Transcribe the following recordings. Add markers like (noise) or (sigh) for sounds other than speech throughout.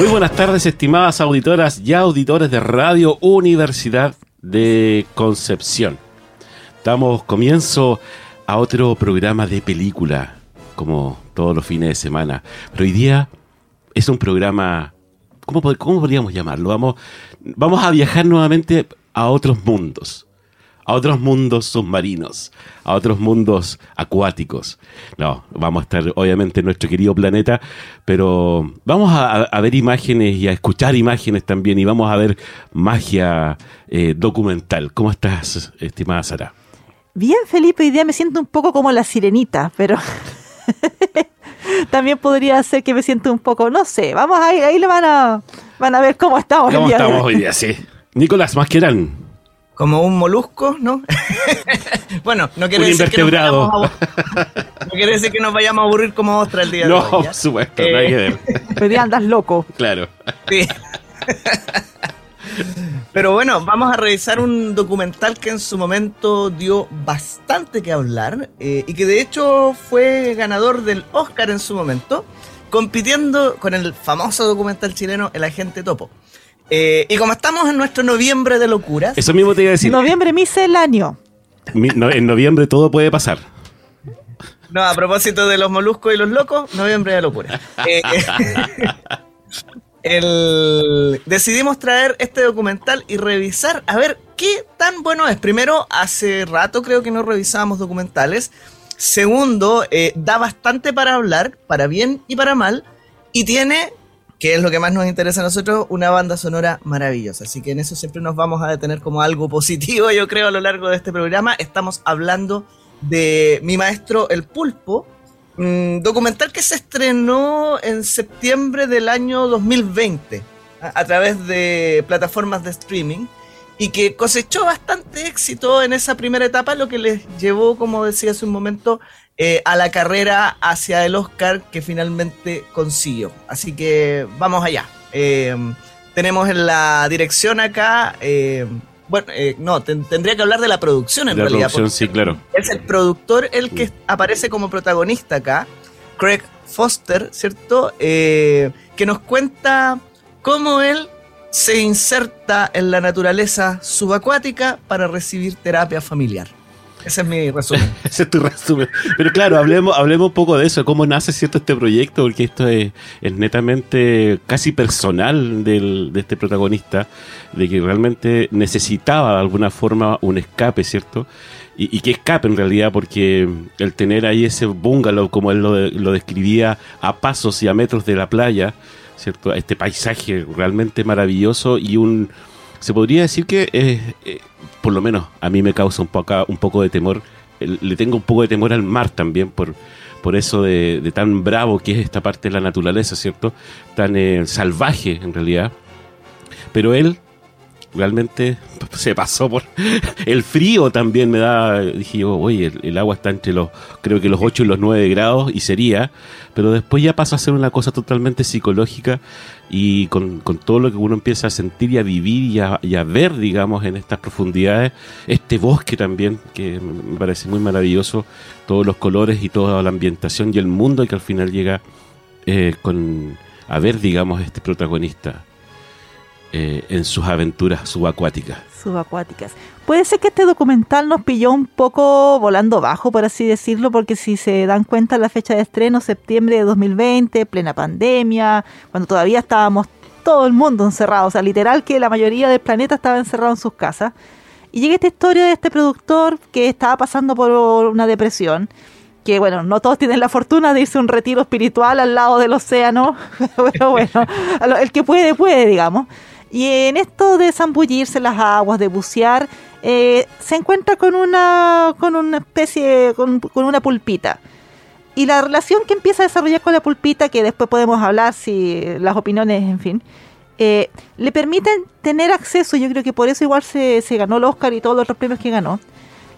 Muy buenas tardes, estimadas auditoras y auditores de Radio Universidad de Concepción. Damos comienzo a otro programa de película, como todos los fines de semana. Pero hoy día es un programa, ¿cómo, cómo podríamos llamarlo? Vamos, vamos a viajar nuevamente a otros mundos, a otros mundos submarinos, a otros mundos acuáticos. No, vamos a estar obviamente en nuestro querido planeta, pero vamos a, a ver imágenes y a escuchar imágenes también y vamos a ver magia eh, documental. ¿Cómo estás, estimada Sara? Bien, Felipe, hoy día me siento un poco como la sirenita, pero (laughs) también podría ser que me siento un poco, no sé, vamos ahí, ahí le van a, van a ver cómo estamos. ¿Cómo día de estamos hoy. hoy día? Sí. Nicolás Masquerán. Como un molusco, ¿no? (laughs) bueno, no quiere, Un decir que nos vayamos a- no quiere decir que nos vayamos a aburrir como ostra el día de No, hoy. ¿ya? por supuesto, Eh, no hay que ver. Hoy día andas loco. Claro. Sí. (laughs) Pero bueno, vamos a revisar un documental que en su momento dio bastante que hablar eh, y que de hecho fue ganador del Oscar en su momento, compitiendo con el famoso documental chileno El Agente Topo. Eh, y como estamos en nuestro noviembre de locuras, Eso mismo te iba a decir. Noviembre misceláneo. Mi- no- en noviembre todo puede pasar. No, a propósito de los moluscos y los locos, noviembre de locura. Eh, (laughs) el- decidimos traer este documental y revisar a ver qué tan bueno es. Primero, hace rato creo que no revisábamos documentales. Segundo, eh, da bastante para hablar, para bien y para mal. Y tiene, que es lo que más nos interesa a nosotros, una banda sonora maravillosa. Así que en eso siempre nos vamos a detener como algo positivo, yo creo, a lo largo de este programa. Estamos hablando de mi maestro El Pulpo, documental que se estrenó en septiembre del año 2020 a, a través de plataformas de streaming y que cosechó bastante éxito en esa primera etapa, lo que les llevó, como decía hace un momento, eh, a la carrera hacia el Oscar que finalmente consiguió. Así que vamos allá. Eh, tenemos en la dirección acá, eh, bueno, no, ten- tendría que hablar de la producción en La realidad. producción, sí, claro. es el productor el que aparece como protagonista acá, Craig Foster, ¿cierto? Que nos cuenta cómo él se inserta en la naturaleza subacuática para recibir terapia familiar. Ese es mi resumen. (laughs) Ese es tu resumen. Pero claro, hablemos, hablemos un poco de eso, cómo nace cierto este proyecto, porque esto es, es netamente casi personal del- de este protagonista, de que realmente necesitaba de alguna forma un escape, ¿cierto? Y, y que escape en realidad, porque el tener ahí ese bungalow, como él lo, lo describía, a pasos y a metros de la playa, ¿cierto? Este paisaje realmente maravilloso y un... Se podría decir que, eh, eh, por lo menos a mí me causa un poco, un poco de temor, le tengo un poco de temor al mar también, por, por eso de, de tan bravo que es esta parte de la naturaleza, ¿cierto? Tan eh, salvaje en realidad. Pero él realmente (laughs) se pasó por (laughs) el frío también me da dije yo oye el, agua está entre los creo que los 8 y los 9 grados y sería pero después ya pasa a ser una cosa totalmente psicológica y con, con todo lo que uno empieza a sentir y a vivir y a, a ver digamos en estas profundidades este bosque también que me parece muy maravilloso todos los colores y toda la ambientación y el mundo que al final llega eh, con a ver digamos este protagonista eh, en sus aventuras subacuáticas. Subacuáticas. Puede ser que este documental nos pilló un poco volando bajo, por así decirlo, porque si se dan cuenta la fecha de estreno, septiembre de 2020, plena pandemia, cuando todavía estábamos todo el mundo encerrado, o sea, literal que la mayoría del planeta estaba encerrado en sus casas. Y llega esta historia de este productor que estaba pasando por una depresión, que bueno, no todos tienen la fortuna de irse a un retiro espiritual al lado del océano, (laughs) pero bueno, el que puede, puede, digamos. Y en esto de zambullirse las aguas, de bucear, eh, se encuentra con una, con una especie, con, una pulpita. Y la relación que empieza a desarrollar con la pulpita, que después podemos hablar si las opiniones, en fin, eh, le permiten tener acceso, yo creo que por eso igual se, se ganó el Oscar y todos los otros premios que ganó,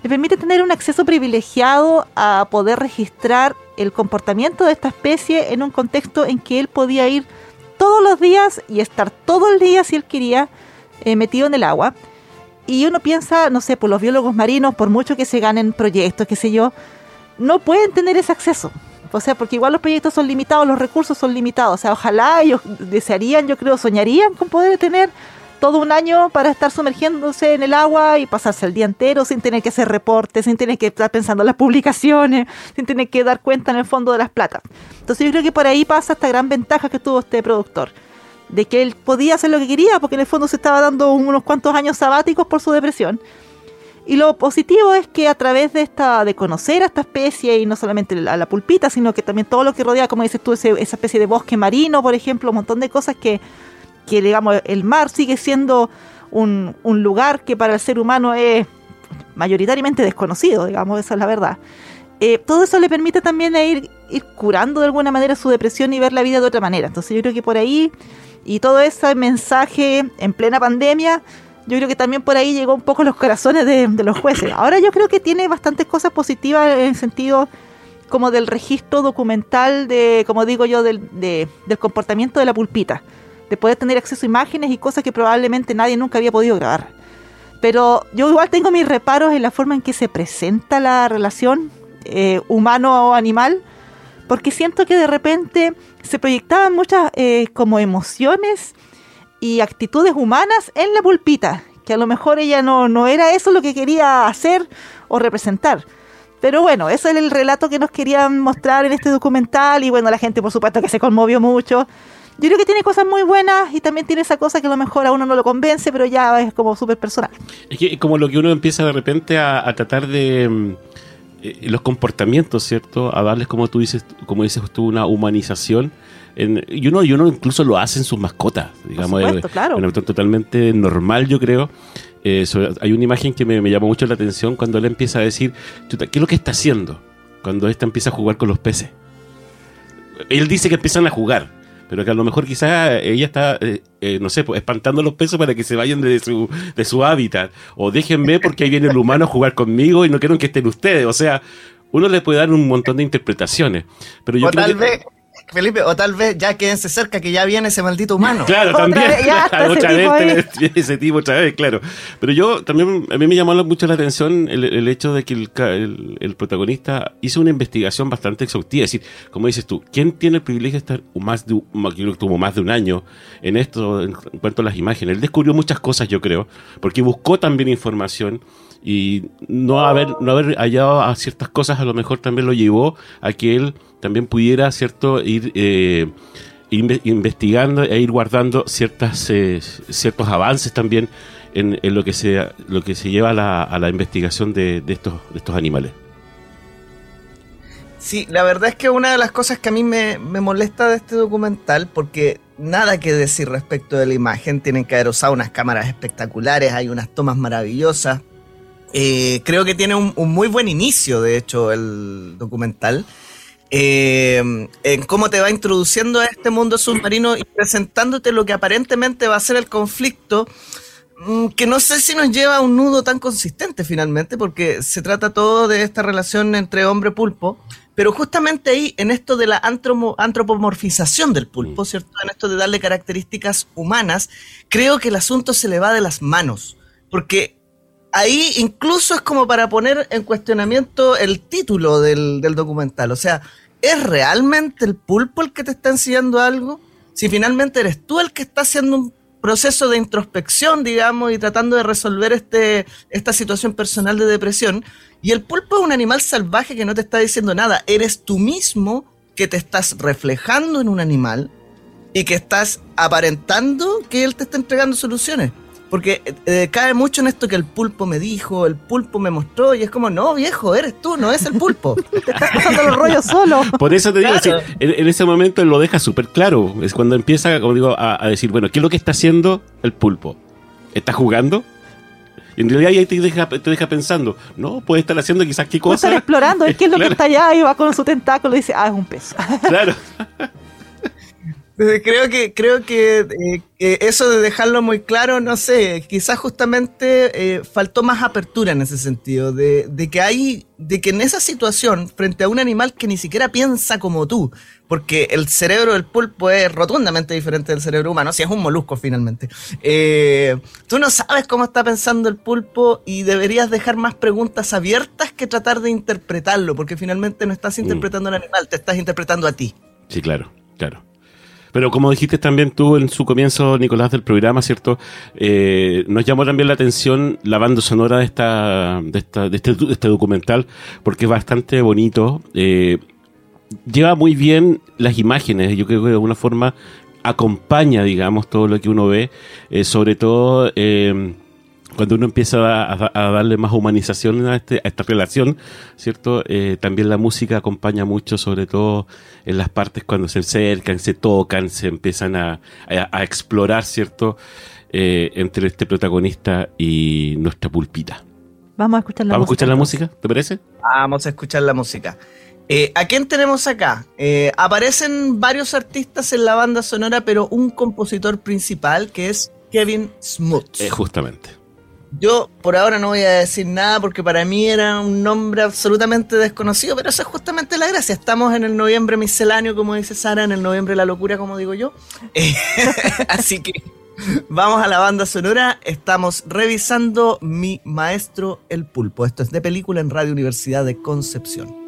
le permite tener un acceso privilegiado a poder registrar el comportamiento de esta especie en un contexto en que él podía ir todos los días y estar todo el día, si él quería, eh, metido en el agua. Y uno piensa, no sé, por los biólogos marinos, por mucho que se ganen proyectos, qué sé yo, no pueden tener ese acceso. O sea, porque igual los proyectos son limitados, los recursos son limitados. O sea, ojalá ellos desearían, yo creo, soñarían con poder tener todo un año para estar sumergiéndose en el agua y pasarse el día entero sin tener que hacer reportes, sin tener que estar pensando en las publicaciones, sin tener que dar cuenta en el fondo de las platas. Entonces yo creo que por ahí pasa esta gran ventaja que tuvo este productor, de que él podía hacer lo que quería porque en el fondo se estaba dando unos cuantos años sabáticos por su depresión y lo positivo es que a través de esta, de conocer a esta especie, y no solamente a la pulpita, sino que también todo lo que rodea, como dices tú, esa especie de bosque marino, por ejemplo, un montón de cosas que, que digamos, el mar sigue siendo un, un lugar que para el ser humano es mayoritariamente desconocido, digamos, esa es la verdad. Eh, todo eso le permite también ir, ir curando de alguna manera su depresión y ver la vida de otra manera. Entonces yo creo que por ahí, y todo ese mensaje en plena pandemia, yo creo que también por ahí llegó un poco los corazones de, los jueces. Ahora yo creo que tiene bastantes cosas positivas en el sentido como del registro documental de, como digo yo, del, del comportamiento de la pulpita, de poder tener acceso a imágenes y cosas que probablemente nadie nunca había podido grabar. Pero yo igual tengo mis reparos en la forma en que se presenta la relación eh, humano-animal, porque siento que de repente se proyectaban muchas eh, como emociones y actitudes humanas en la pulpita, que a lo mejor ella no, no era eso lo que quería hacer o representar. Pero bueno, ese es el relato que nos querían mostrar en este documental y bueno, la gente por supuesto que se conmovió mucho. Yo creo que tiene cosas muy buenas y también tiene esa cosa que a lo mejor a uno no lo convence, pero ya es como súper personal. Es que como lo que uno empieza de repente a, tratar de mm, eh, los comportamientos, ¿cierto? A darles, como tú dices, como dices tú, una humanización y, uno, y uno incluso lo hace en sus mascotas, digamos, supuesto, claro. totalmente normal, yo creo. Eh, hay una imagen que me, me, llamó mucho la atención cuando él empieza a decir, ¿qué es lo que está haciendo? Cuando esta empieza a jugar con los peces. Él dice que empiezan a jugar, pero que a lo mejor quizá ella está, eh, eh, no sé, pues, espantando los peces para que se vayan de su, de su hábitat. O déjenme porque ahí viene el humano a jugar conmigo y no quiero que estén ustedes. O sea, uno le puede dar un montón de interpretaciones. Pero yo creo tal vez Felipe, o tal vez ya quédense cerca que ya viene ese maldito humano. Claro, también. otra vez, (laughs) ese tipo otra vez, claro. Pero yo también, a mí me llamó mucho la atención el, hecho de que el, protagonista hizo una investigación bastante exhaustiva. Es decir, como dices tú, ¿quién tiene el privilegio de estar más de, tuvo más de un año en esto, en cuanto a las imágenes? Él descubrió muchas cosas, yo creo, porque buscó también información y no haber, no haber hallado a ciertas cosas a lo mejor también lo llevó a que él también pudiera, ¿cierto?, ir eh, investigando e ir guardando ciertas, eh, ciertos avances también en, lo, que se, lo que se lleva a la, a la investigación de, estos, de estos animales. Sí, la verdad es que una de las cosas que a mí me, me, molesta de este documental, porque nada que decir respecto de la imagen, tienen que haber usado unas cámaras espectaculares, hay unas tomas maravillosas, eh, creo que tiene un, muy buen inicio, de hecho, el documental. Eh, en cómo te va introduciendo a este mundo submarino y presentándote lo que aparentemente va a ser el conflicto, mm, que no sé si nos lleva a un nudo tan consistente finalmente, porque se trata todo de esta relación entre hombre pulpo, pero justamente ahí, en esto de la antropomorfización del pulpo, mm. ¿cierto? En esto de darle características humanas, creo que el asunto se le va de las manos, porque ahí incluso es como para poner en cuestionamiento el título del, documental. O sea, ¿es realmente el pulpo el que te está enseñando algo? Si finalmente eres tú el que está haciendo proceso de introspección, digamos, y tratando de resolver este, esta situación personal de depresión. Y el pulpo es un animal salvaje que no te está diciendo nada. Eres tú mismo que te estás reflejando en un animal y que estás aparentando que él te está entregando soluciones. Porque eh, cae mucho en esto que el pulpo me dijo, el pulpo me mostró, y es como, no, viejo, eres tú, no es el pulpo. (laughs) Te estás pasando los rollos solo. Por eso te digo, Claro. sí, en, en ese momento él lo deja súper claro. Es cuando empieza, como digo, a, a decir, bueno, ¿qué es lo que está haciendo el pulpo? ¿Está jugando? Y en realidad ahí te deja, te deja pensando, no, puede estar haciendo quizás qué Puede estar cosa. explorando, es que es lo (laughs) Claro. que está allá y va con su tentáculo y dice, ah, es un pez. Claro. (laughs) Creo que, creo que, eh, que eso de dejarlo muy claro, no sé, quizás justamente eh, faltó más apertura en ese sentido, de, de que hay, de que en esa situación, frente a un animal que ni siquiera piensa como tú, porque el cerebro del pulpo es rotundamente diferente del cerebro humano, si es un molusco finalmente, eh, tú no sabes cómo está pensando el pulpo y deberías dejar más preguntas abiertas que tratar de interpretarlo, porque finalmente no estás interpretando al animal, te estás interpretando a ti. Sí, claro, claro. Pero como dijiste también tú en su comienzo, Nicolás, del programa, ¿cierto? Eh, nos llamó también la atención la banda sonora de esta, de esta, de este, de este documental, porque es bastante bonito. Eh, lleva muy bien las imágenes, yo creo que de alguna forma acompaña, digamos, todo lo que uno ve, eh, sobre todo cuando uno empieza a, darle más humanización a, este- a esta relación, ¿cierto? Eh, también la música acompaña mucho, sobre todo en las partes cuando se acercan, se tocan, se empiezan a, a- a explorar, ¿cierto? Eh, entre este protagonista y nuestra pulpita. Vamos a escuchar la ¿Vamos a música. escuchar la entonces. música? ¿Te parece? Vamos a escuchar la música. Eh, ¿A quién tenemos acá? Eh, aparecen varios artistas en la banda sonora, pero un compositor principal que es Kevin Smuts. Eh, justamente. Yo por ahora no voy a decir nada porque para mí era un nombre absolutamente desconocido, pero eso es justamente la gracia. Estamos en el noviembre misceláneo, como dice Sara, en el noviembre la locura, como digo yo. (laughs) Así que vamos a la banda sonora. Estamos revisando Mi Maestro el Pulpo. Esto es de película en Radio Universidad de Concepción.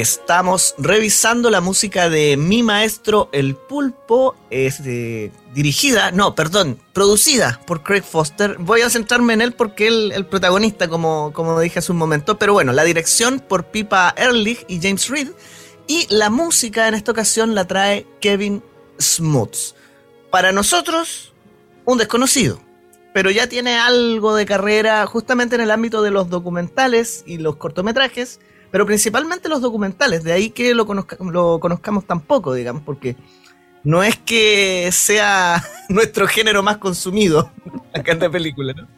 Estamos revisando la música de mi maestro El Pulpo, es dirigida, no, perdón, producida por Craig Foster. Voy a centrarme en él porque él el protagonista, como, como dije hace un momento, pero bueno, la dirección por Pipa Ehrlich y James Reed, y la música en esta ocasión la trae Kevin Smuts. Para nosotros, un desconocido, pero ya tiene algo de carrera justamente en el ámbito de los documentales y los cortometrajes pero principalmente los documentales, de ahí que lo, lo conozcamos tan poco, digamos, porque no es que sea (laughs) nuestro género más consumido (laughs) acá en la película, ¿no?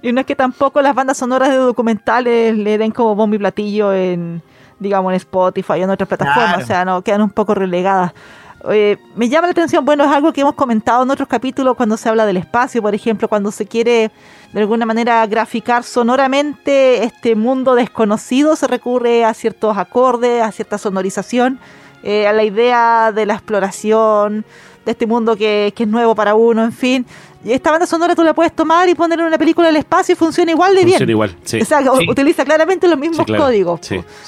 Y no es que tampoco las bandas sonoras de documentales le den como bombo y platillo en, digamos, en Spotify o en otras plataformas, o sea, no quedan un poco relegadas. Me llama la atención, bueno, es algo que hemos comentado en otros capítulos cuando se habla del espacio, por ejemplo, cuando se quiere de alguna manera graficar sonoramente este mundo desconocido, se recurre a ciertos acordes, a cierta sonorización, eh, a la idea de la exploración, de este mundo que, es nuevo para uno, en fin. Y esta banda sonora tú la puedes tomar y poner en una película del espacio y funciona igual de bien. Funciona igual, (laughs) sí. O sea, utiliza claramente los mismos códigos.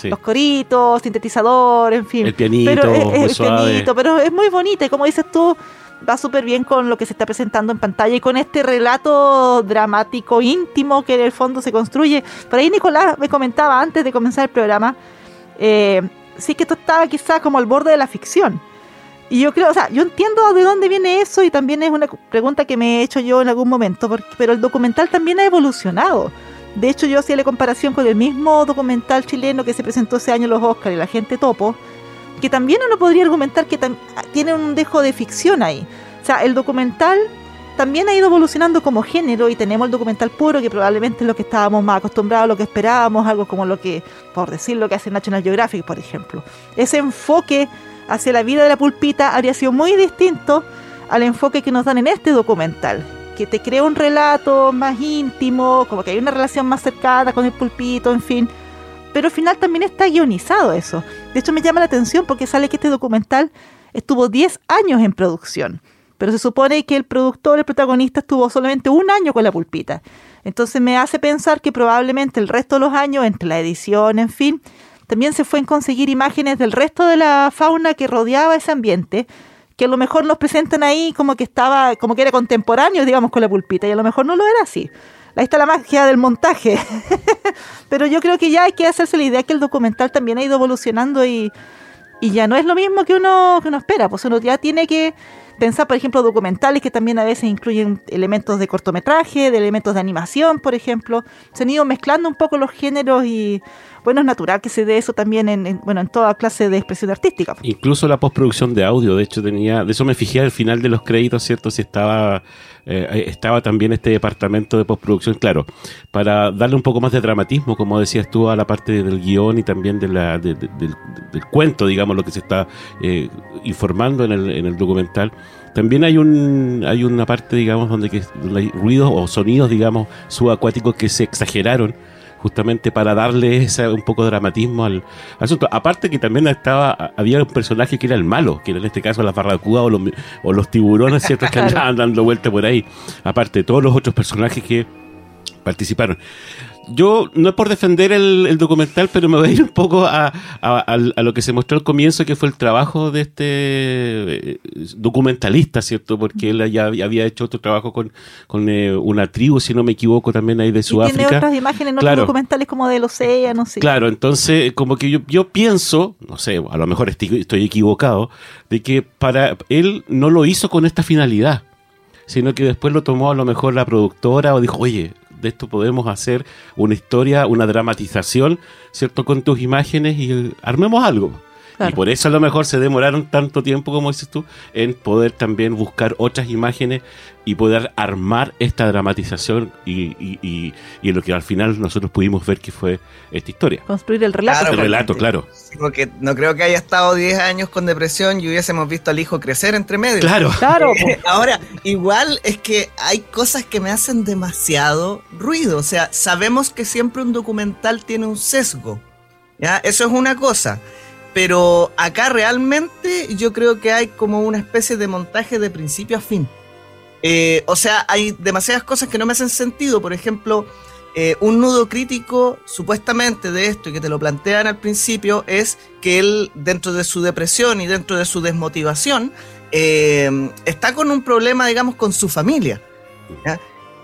los coritos, sintetizador, en fin. El pianito, pero el pianito, pero es muy bonita y como dices tú, va súper bien con lo que se está presentando en pantalla y con este relato dramático íntimo que en el fondo se construye. Por ahí Nicolás me comentaba antes de comenzar el programa, eh, sí que esto estaba quizás como al borde de la ficción. Y yo creo, o sea, yo entiendo de dónde viene eso y también es una pregunta que me he hecho yo en algún momento, porque, pero el documental también ha evolucionado. De hecho, yo hacía la comparación con el mismo documental chileno que se presentó ese año en los Oscars la gente topo, que también uno podría argumentar que tiene un dejo de ficción ahí. O sea, el documental también ha ido evolucionando como género y tenemos el documental puro, que probablemente es lo que estábamos más acostumbrados, lo que esperábamos, algo como lo que, por decir lo que hace National Geographic, por ejemplo. Ese enfoque hacia la vida de la pulpita habría sido muy distinto al enfoque que nos dan en este documental, que te crea un relato más íntimo, como que hay una relación más cercana con el pulpito, en fin pero al final también está guionizado eso. De hecho, me llama la atención porque sale que este documental estuvo 10 años en producción, pero se supone que el productor, el protagonista, estuvo solamente un año con la pulpita. Entonces me hace pensar que probablemente el resto de los años, entre la edición, en fin, también se fue en conseguir imágenes del resto de la fauna que rodeaba ese ambiente, que a lo mejor nos presentan ahí como que estaba, como que era contemporáneo, digamos, con la pulpita, y a lo mejor no lo era así ahí está la magia del montaje. (laughs) Pero yo creo que ya hay que hacerse la idea que el documental también ha ido evolucionando y, y ya no es lo mismo que uno, que uno espera. Pues uno ya tiene que pensar, por ejemplo, documentales que también a veces incluyen elementos de cortometraje, de elementos de animación, por ejemplo. Se han ido mezclando un poco los géneros y bueno, es natural que se dé eso también en, bueno, en toda clase de expresión artística. Incluso la postproducción de audio, de hecho tenía, de eso me fijé al final de los créditos, ¿cierto? Si estaba, eh, estaba también este departamento de postproducción, claro, para darle un poco más de dramatismo, como decías tú, a la parte del guion y también de la, del, cuento, digamos, lo que se está eh, informando en el, en el documental. También hay un hay una parte, digamos, donde, que, donde hay ruidos o sonidos, digamos, subacuáticos que se exageraron justamente para darle ese, un poco de dramatismo al, asunto. Aparte que también estaba había un personaje que era el malo, que era en este caso la barracuda o los, o los tiburones, ¿cierto? que (laughs) andaban dando vuelta por ahí. Aparte todos los otros personajes que participaron yo no es por defender el, documental, pero me voy a ir un poco a, lo que se mostró al comienzo, que fue el trabajo de este eh, documentalista, ¿cierto? Porque él ya había hecho otro trabajo con, eh, una tribu, si no me equivoco, también ahí de Sudáfrica. tiene otras imágenes, no claro. documentales como del océano, sí. Claro, entonces, como que yo, yo pienso, no sé, a lo mejor estoy, estoy equivocado, de que para él no lo hizo con esta finalidad sino que después lo tomó a lo mejor la productora o dijo, oye, de esto podemos hacer una historia, una dramatización, ¿cierto? Con tus imágenes y armemos algo. Y por eso a lo mejor se demoraron tanto tiempo, como dices tú, en poder también buscar otras imágenes y poder armar esta dramatización y, y, y, lo que al final nosotros pudimos ver que fue esta historia. Construir el relato. Claro, el relato, claro. Porque no creo que haya estado 10 años con depresión y hubiésemos visto al hijo crecer entre medio. Claro. claro (laughs) Ahora, igual es que hay cosas que me hacen demasiado ruido. O sea, sabemos que siempre un documental tiene un sesgo. ¿ya? Eso es una cosa. Pero acá realmente yo creo que hay como una especie de montaje de principio a fin. Eh, o sea, hay demasiadas cosas que no me hacen sentido. Por ejemplo, eh, un nudo crítico supuestamente de esto y que te lo plantean al principio es que él dentro de su depresión y dentro de su desmotivación eh, está con un problema, digamos, con su familia.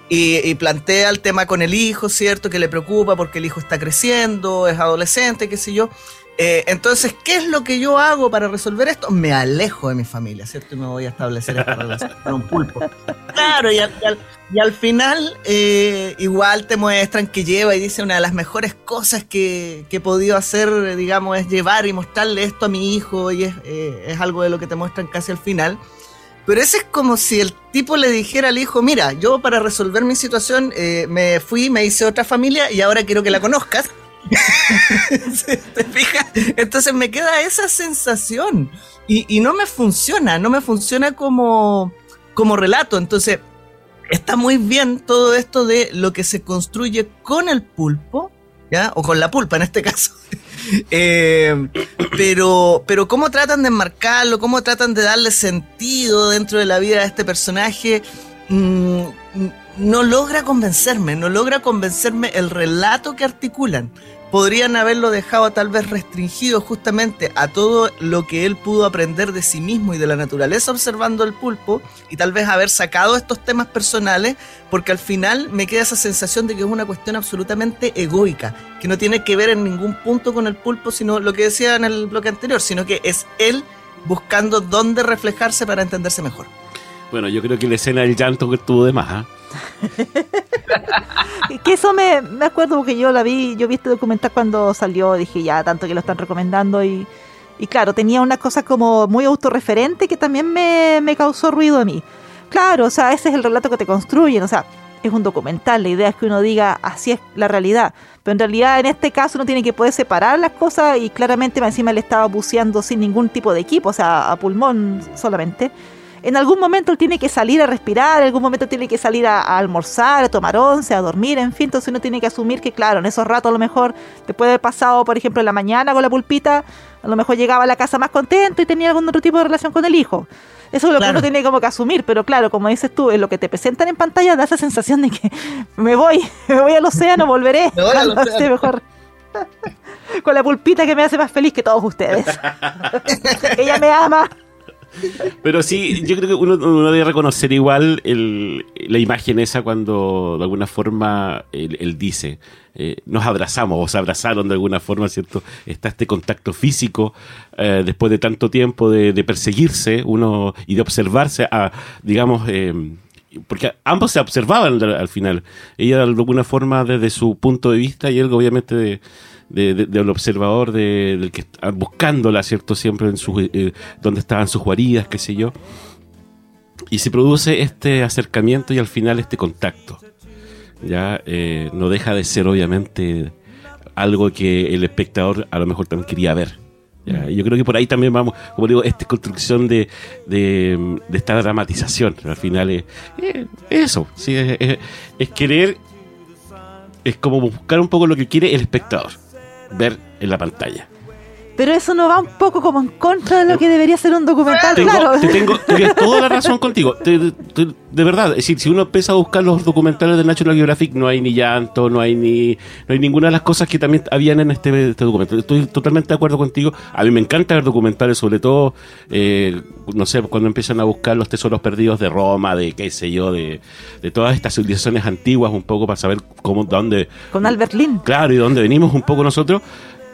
Y, y, plantea el tema con el hijo, ¿cierto? Que le preocupa porque el hijo está creciendo, es adolescente, qué sé yo. Eh, entonces, ¿qué es lo que yo hago para resolver esto? Me alejo de mi familia, ¿cierto? Y me voy a establecer esta relación con un pulpo. Claro, y al, y al, y al final eh, igual te muestran que lleva y dice una de las mejores cosas que, que, he podido hacer, digamos, es llevar y mostrarle esto a mi hijo y es, eh, es algo de lo que te muestran casi al final. Pero ese es como si el tipo le dijera al hijo, mira, yo para resolver mi situación eh, me fui, me hice otra familia y ahora quiero que la conozcas. (laughs) Entonces me queda esa sensación y, no me funciona, no me funciona como, como relato. Entonces está muy bien todo esto de lo que se construye con el pulpo, ¿ya? O con la pulpa en este caso. (laughs) eh, pero, pero cómo tratan de enmarcarlo, cómo tratan de darle sentido dentro de la vida de este personaje. Mmm, no logra convencerme, no logra convencerme el relato que articulan. Podrían haberlo dejado tal vez restringido justamente a todo lo que él pudo aprender de sí mismo y de la naturaleza observando el pulpo y tal vez haber sacado estos temas personales porque al final me queda esa sensación de que es una cuestión absolutamente egoica, que no tiene que ver en ningún punto con el pulpo, sino lo que decía en el bloque anterior, sino que es él buscando dónde reflejarse para entenderse mejor. Bueno, yo creo que la escena del llanto que tuvo de más, ¿eh? (laughs) que eso me, me, acuerdo porque yo la vi, yo vi este documental cuando salió, dije ya, tanto que lo están recomendando y, y claro, tenía una cosa como muy autorreferente que también me, me, causó ruido a mí. Claro, o sea, ese es el relato que te construyen, o sea, es un documental, la idea es que uno diga así es la realidad, pero en realidad en este caso uno tiene que poder separar las cosas y claramente encima le estaba buceando sin ningún tipo de equipo, o sea, a pulmón solamente en algún momento él tiene que salir a respirar, en algún momento tiene que salir a, a, almorzar, a tomar once, a dormir, en fin, entonces uno tiene que asumir que, claro, en esos ratos a lo mejor después de haber pasado, por ejemplo, en la mañana con la pulpita, a lo mejor llegaba a la casa más contento y tenía algún otro tipo de relación con el hijo. Eso es lo claro. que uno tiene como que asumir, pero claro, como dices tú, en lo que te presentan en pantalla da esa sensación de que (laughs) me voy, (laughs) me voy al océano, volveré. (laughs) Me voy al océano. Sí, mejor. con la pulpita que me hace más feliz que todos ustedes. Ella me ama. Pero sí, yo creo que uno, debe reconocer igual la imagen esa cuando de alguna forma él, dice, eh, nos abrazamos o se abrazaron de alguna forma, ¿cierto? Está este contacto físico eh, después de tanto tiempo de, de, perseguirse uno y de observarse a, digamos, eh, porque ambos se observaban al, al, final. Ella de alguna forma desde su punto de vista y él obviamente de, de, de, del observador de, del que está buscándola, ¿cierto? Siempre en sus, eh, donde estaban sus guaridas, qué sé yo. Y se produce este acercamiento y al final este contacto. Ya eh, no deja de ser, obviamente, algo que el espectador a lo mejor también quería ver. ¿ya? Yo creo que por ahí también vamos, como digo, esta construcción de, de, de esta dramatización. Al final es, es eso, ¿sí? es, es, es querer, es como buscar un poco lo que quiere el espectador ver en la pantalla. Pero eso no va un poco como en contra de lo que debería ser un documental, tengo, claro. Te tengo, toda la razón contigo. Te, te, de verdad, es decir, si uno empieza a buscar los documentales de National Geographic, no hay ni llanto, no hay ni no hay ninguna de las cosas que también habían en este, este documental. Estoy totalmente de acuerdo contigo. A mí me encanta ver documentales, sobre todo, eh, no sé, cuando empiezan a buscar los tesoros perdidos de Roma, de qué sé yo, de, de todas estas civilizaciones antiguas, un poco para saber cómo, dónde. Con Albert Lin. Claro, y dónde venimos un poco nosotros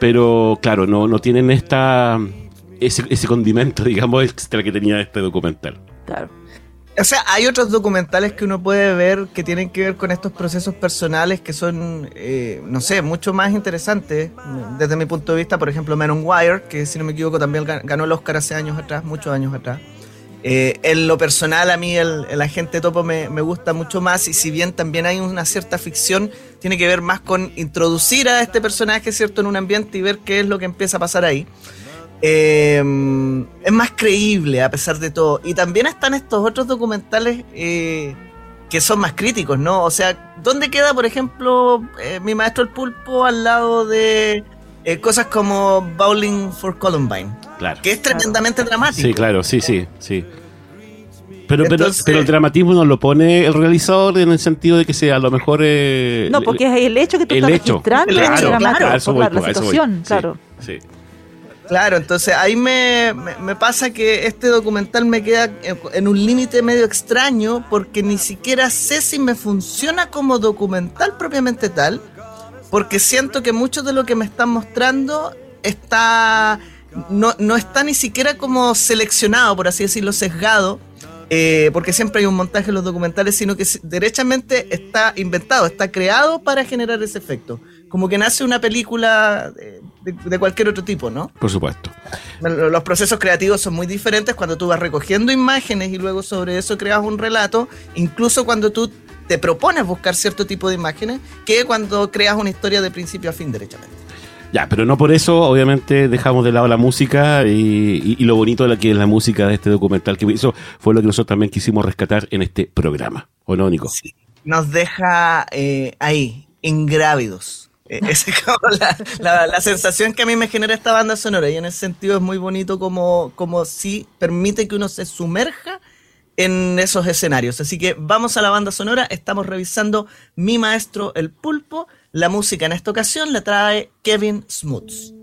pero claro, no, no tienen esta ese, ese condimento, (laughs) digamos, extra que tenía este documental. Claro. O sea, hay otros documentales que uno puede ver que tienen que ver con estos procesos personales que son, eh, no sé, mucho más interesantes. Desde mi punto de vista, por ejemplo, Man on Wire, que si no me equivoco también ganó el Oscar hace años atrás, muchos años atrás. Eh, en lo personal, a mí el, agente topo me, gusta mucho más y si bien también hay una cierta ficción, tiene que ver más con introducir a este personaje, ¿cierto?, en un ambiente y ver qué es lo que empieza a pasar ahí. Eh, es más creíble a pesar de todo. Y también están estos otros documentales eh, que son más críticos, ¿no? O sea, ¿dónde queda, por ejemplo, mi maestro el pulpo al lado de cosas como Bowling for Columbine? Claro. Que es tremendamente dramático. Sí, claro, sí, sí, sí. Pero, pero, Entonces- pero el dramatismo no lo pone el realizador en el sentido de que sea a lo mejor. eh, No, porque es el hecho que tú el estás hecho. registrando El claro, eso voy, claro, la eso situación, Sí, claro. sí. Claro, entonces ahí me, me- me pasa que este documental me queda en un límite medio extraño porque ni siquiera sé si me funciona como documental propiamente tal, porque siento que mucho de lo que me están mostrando está no, no está ni siquiera como seleccionado, por así decirlo, sesgado, eh, porque siempre hay un montaje en los documentales, sino que derechamente está inventado, está creado para generar ese efecto. Como que nace una película de, de- de cualquier otro tipo, ¿no? Por supuesto. Los procesos creativos son muy diferentes cuando tú vas recogiendo imágenes y luego sobre eso creas un relato, incluso cuando tú te propones buscar cierto tipo de imágenes, que cuando creas una historia de principio a fin derechamente. Ya, pero no por eso, obviamente, dejamos de lado la música y, lo bonito de la que es la música de este documental que hizo fue lo que nosotros también quisimos rescatar en este programa. ¿O no, Nico? Nos deja eh, ahí, ingrávidos. Eh, (laughs) es como la, la- la sensación que a mí me genera esta banda sonora y en ese sentido es muy bonito como, como si permite que uno se sumerja en esos escenarios. Así que vamos a la banda sonora, estamos revisando Mi Maestro el Pulpo. La música en esta ocasión la trae Kevin Smuts.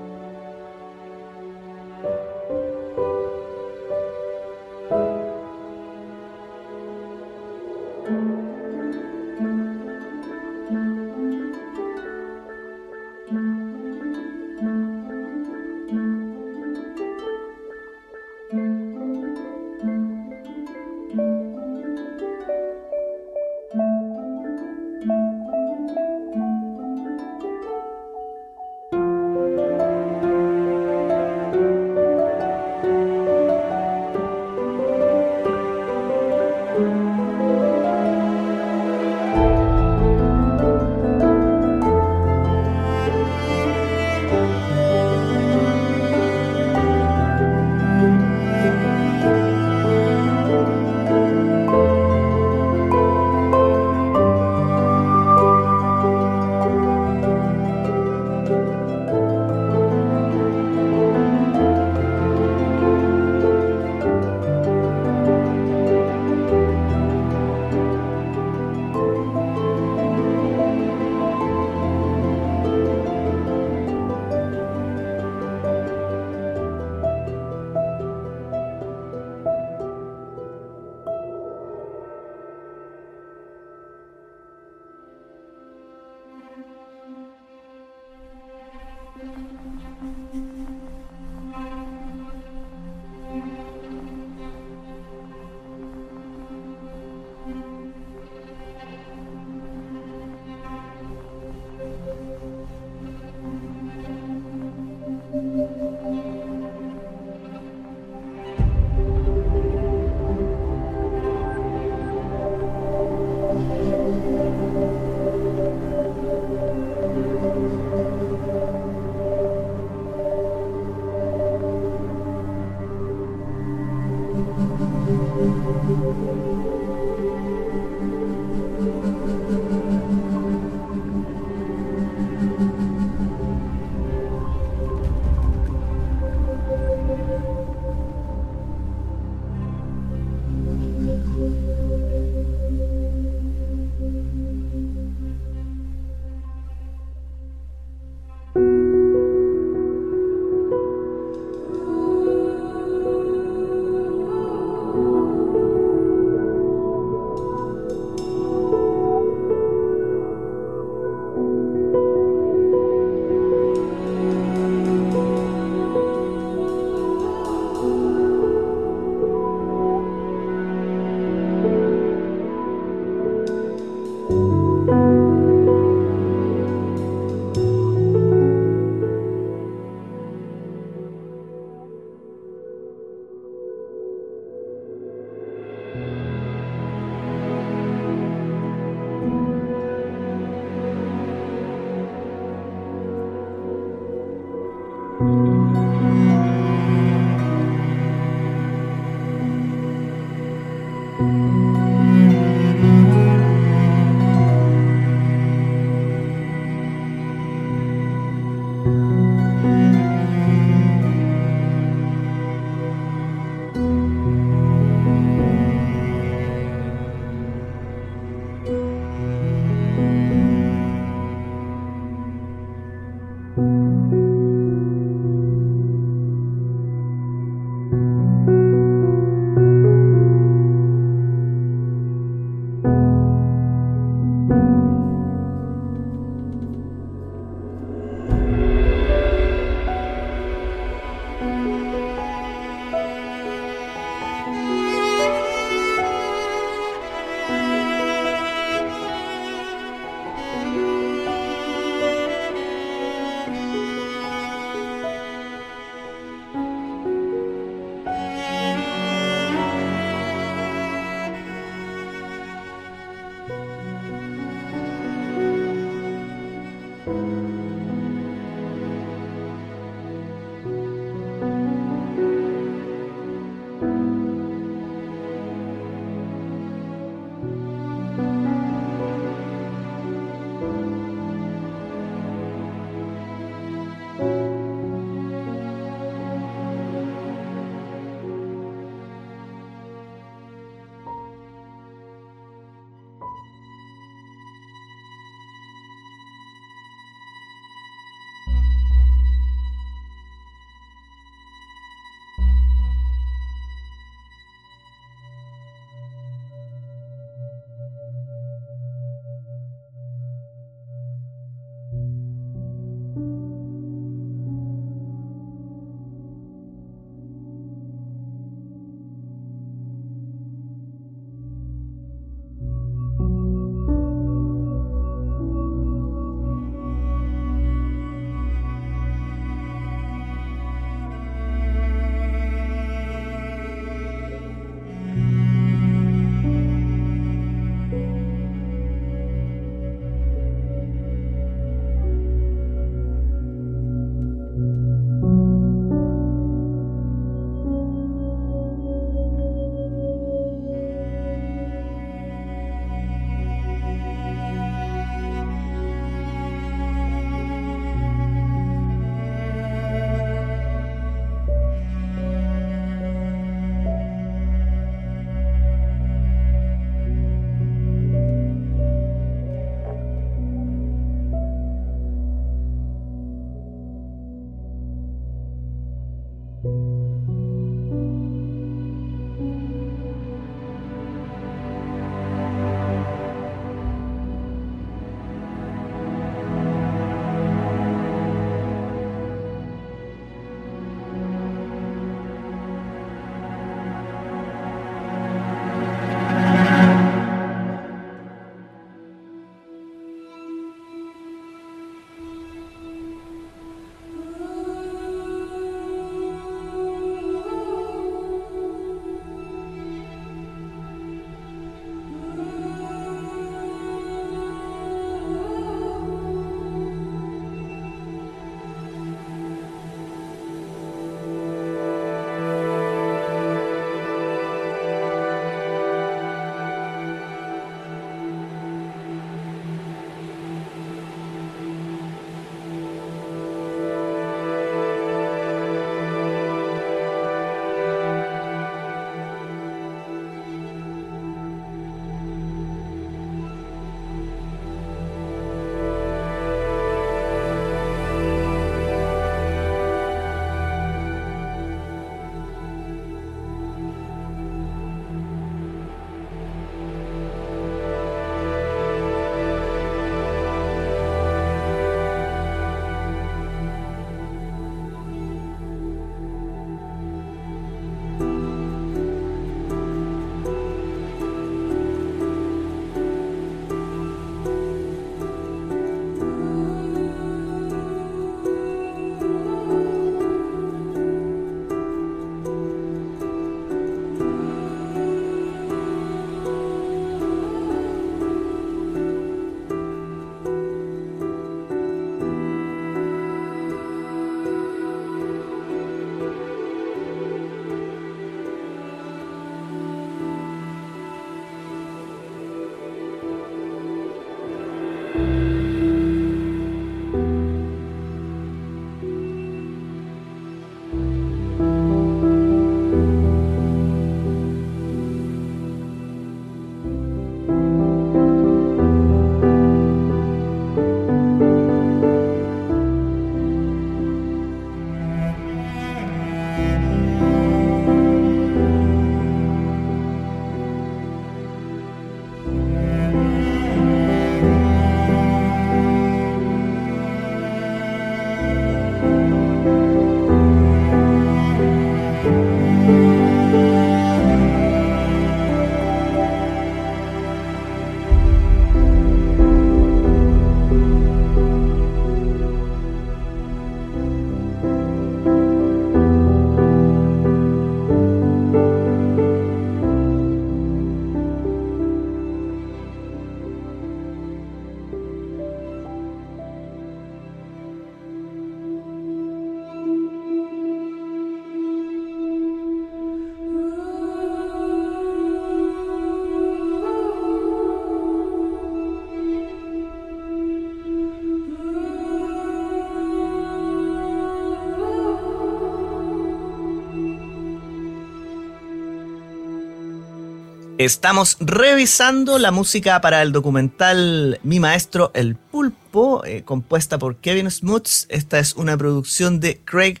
Estamos revisando la música para el documental Mi Maestro El Pulpo, eh, compuesta por Kevin Smuts. Esta es una producción de Craig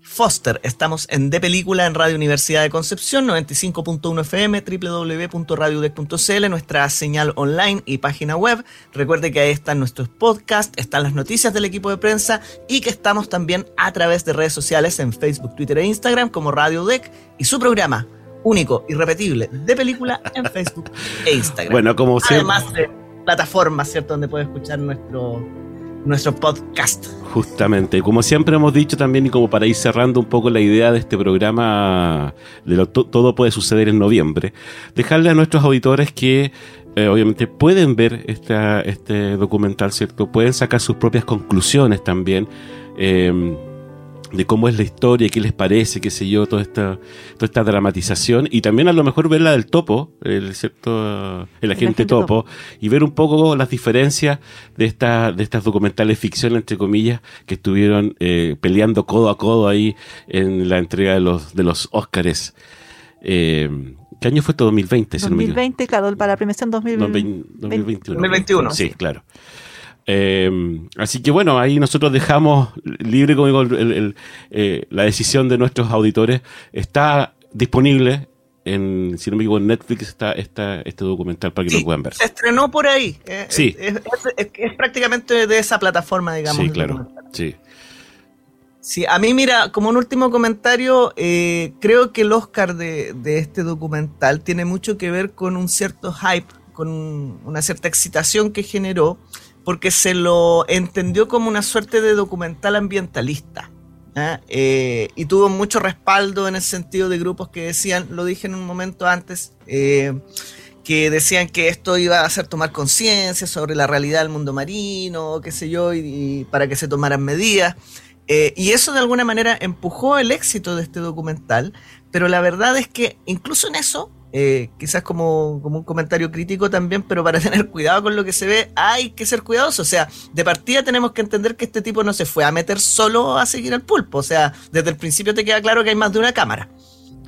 Foster. Estamos en De Película en Radio Universidad de Concepción, 95.1 FM, www.radiodec.cl, nuestra señal online y página web. Recuerde que ahí están nuestros podcasts, están las noticias del equipo de prensa y que estamos también a través de redes sociales en Facebook, Twitter e Instagram como Radio Deck y su programa único, irrepetible, de película en Facebook e Instagram. Bueno, como siempre. Además de plataformas, ¿cierto? Donde puede escuchar nuestro, nuestro podcast. Justamente, como siempre hemos dicho también, y como para ir cerrando un poco la idea de este programa, de lo, todo puede suceder en noviembre, dejarle a nuestros auditores que eh, obviamente pueden ver esta, este documental, ¿cierto? Pueden sacar sus propias conclusiones también. Eh, de cómo es la historia, qué les parece, qué sé yo, toda esta, toda esta dramatización y también a lo mejor ver la del topo, el, ¿cierto? el agente topo, y ver un poco las diferencias de, esta, de estas documentales ficción, entre comillas, que estuvieron eh, peleando codo a codo ahí en la entrega de los, de los Óscares. Eh, ¿Qué año fue esto? 2020, 2020, claro, para la premiación 2021. 2021, sí, claro. Eh, así que bueno, ahí nosotros dejamos libre, como digo, eh, la decisión de nuestros auditores. Está disponible en, si no me equivoco, en Netflix está, está este documental para que lo puedan ver. Se estrenó por ahí. Eh, sí. Es, prácticamente de esa plataforma, digamos. Sí, claro. Sí. Sí, a mí, mira, como un último comentario, creo que el Oscar de, de este documental tiene mucho que ver con un cierto hype, con una cierta excitación que generó porque se lo entendió como una suerte de documental ambientalista. Eh, y tuvo mucho respaldo en el sentido de grupos que decían, lo dije en un momento antes, eh, que decían que esto iba a hacer tomar conciencia sobre la realidad del mundo marino, qué sé yo, y, para que se tomaran medidas. Eh, y eso de alguna manera empujó el éxito de este documental, pero la verdad es que incluso en eso eh, quizás como, como, un comentario crítico también, pero para (laughs) tener cuidado con lo que se ve, hay que ser cuidadoso. O sea, de partida tenemos que entender que este tipo no se fue a meter solo a seguir al pulpo. O sea, desde el principio te queda claro que hay más de una cámara.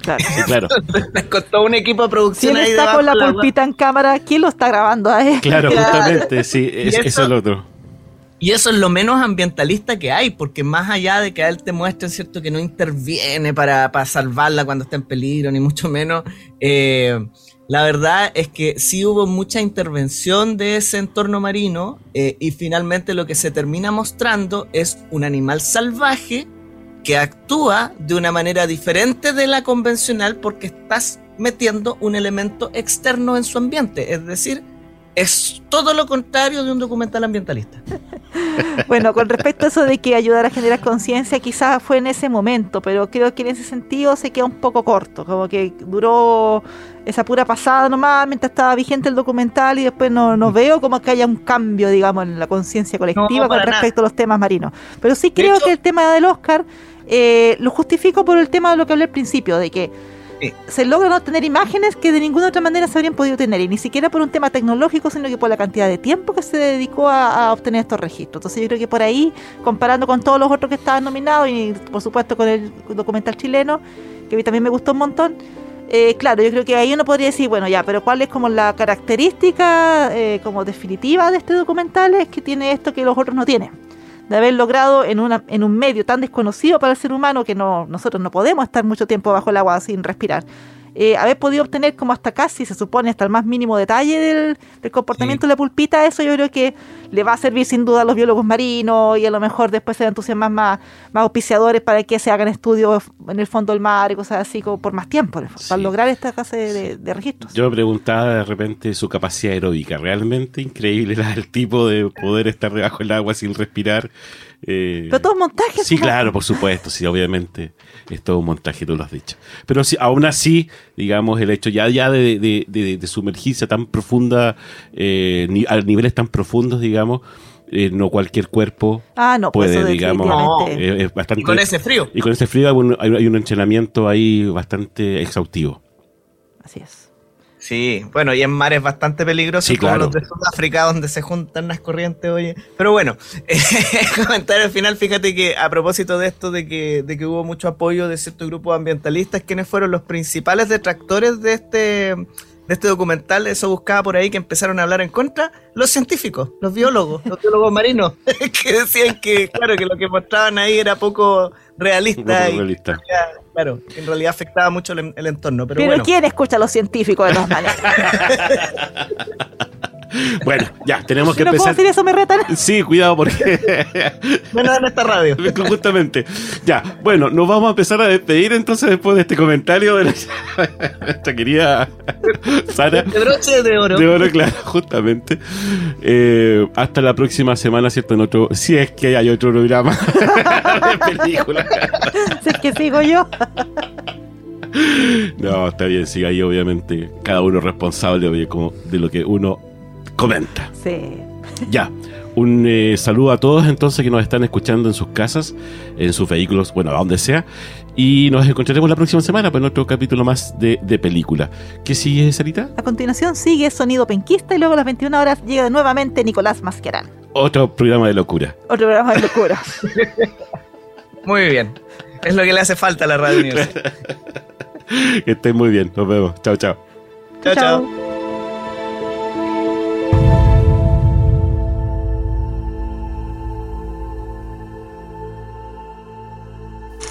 Claro. Sí, claro. (laughs) con todo un equipo de producción. Él está con la pulpita en cámara, ¿quién lo está grabando a él? Claro, justamente, sí, es, eso es lo otro. Y eso es lo menos ambientalista que hay, porque más allá de que a él te muestren, ¿cierto?, que no interviene para, salvarla cuando está en peligro, ni mucho menos, eh, la verdad es que sí hubo mucha intervención de ese entorno marino eh, y finalmente lo que se termina mostrando es un animal salvaje que actúa de una manera diferente de la convencional porque estás metiendo un elemento externo en su ambiente, es decir, es todo lo contrario de un documental ambientalista. (laughs) bueno, con respecto a eso de que ayudar a generar conciencia, quizás fue en ese momento, pero creo que en ese sentido se queda un poco corto, como que duró esa pura pasada nomás mientras estaba vigente el documental y después no, no veo como que haya un cambio, digamos, en la conciencia colectiva con respecto a los temas marinos. Pero sí creo que el tema del Oscar eh, lo justifico por el tema de lo que hablé al principio, de que se logran obtener imágenes que de ninguna otra manera se habrían podido tener, y ni siquiera por un tema tecnológico, sino que por la cantidad de tiempo que se dedicó a, obtener estos registros. Entonces yo creo que por ahí, comparando con todos los otros que estaban nominados, y por supuesto con el documental chileno, que a mí también me gustó un montón, eh, claro, yo creo que ahí uno podría decir, bueno, ya, pero ¿cuál es como la característica eh, como definitiva de este documental? Es que tiene esto que los otros no tienen de haber logrado en, una, en un medio tan desconocido para el ser humano que no, nosotros no podemos estar mucho tiempo bajo el agua sin respirar. Eh, haber podido obtener como hasta casi, se supone, hasta el más mínimo detalle del, comportamiento de la pulpita, eso yo creo que le va a servir sin duda a los biólogos marinos y a lo mejor después se entusiasman más, más auspiciadores para que se hagan estudios en el fondo del mar y cosas así como por más tiempo, para lograr esta clase de, registros. Yo me preguntaba de repente su capacidad aeróbica, realmente increíble era el tipo de poder estar debajo del agua sin respirar. Eh, Pero todo un montaje. Sí, claro, por supuesto, sí, obviamente es todo un montaje, tú lo has dicho. Pero sí, aún así, digamos, el hecho ya, ya de, de, sumergirse tan profunda, eh, a niveles tan profundos, digamos, eh, no cualquier cuerpo ah, no, pues puede, digamos, eh, y con ese frío. Y con ese frío hay un entrenamiento ahí bastante exhaustivo. Así es. Sí, bueno, y en mares bastante peligrosos como los de Sudáfrica, donde se juntan las corrientes, oye. Pero bueno, (laughs) eh, comentario al final, fíjate que a propósito de esto, de que, de que hubo mucho apoyo de ciertos grupos ambientalistas, quienes fueron los principales detractores de este de este documental, eso buscaba por ahí que empezaron a hablar en contra, los científicos, los biólogos, los biólogos marinos, (laughs) que decían que, claro, que lo que mostraban ahí era poco realista. y, realista. claro, en realidad afectaba mucho el, entorno. Pero, pero ¿quién escucha a los científicos de todas maneras? (laughs) Bueno, ya, tenemos que ¿No empezar. ¿Puedo decir eso, me retan? Sí, cuidado porque. (laughs) bueno, en esta radio. (laughs) Justamente. Ya, bueno, nos vamos a empezar a despedir entonces después de este comentario de (laughs) nuestra querida Sara. De broche de oro. De oro, claro, justamente. Eh, hasta la próxima semana, ¿cierto? En otro, si es que hay otro programa de película. si es que sigo yo. No, está bien, siga ahí, obviamente. Cada uno responsable de, de lo que uno comenta. Sí. Ya. Un eh, saludo a todos entonces que nos están escuchando en sus casas, en sus vehículos, bueno, a donde sea. Y nos encontraremos la próxima semana para otro capítulo más de, de, película. ¿Qué sigue, Sarita? A continuación sigue Sonido Penquista y luego a las 21 horas llega nuevamente Nicolás Masquerán. Otro programa de locura. Otro programa de locura. (laughs) muy bien. Es lo que le hace falta a la radio (laughs) que estén muy bien. Nos vemos. Chao, chao. Chao, chao.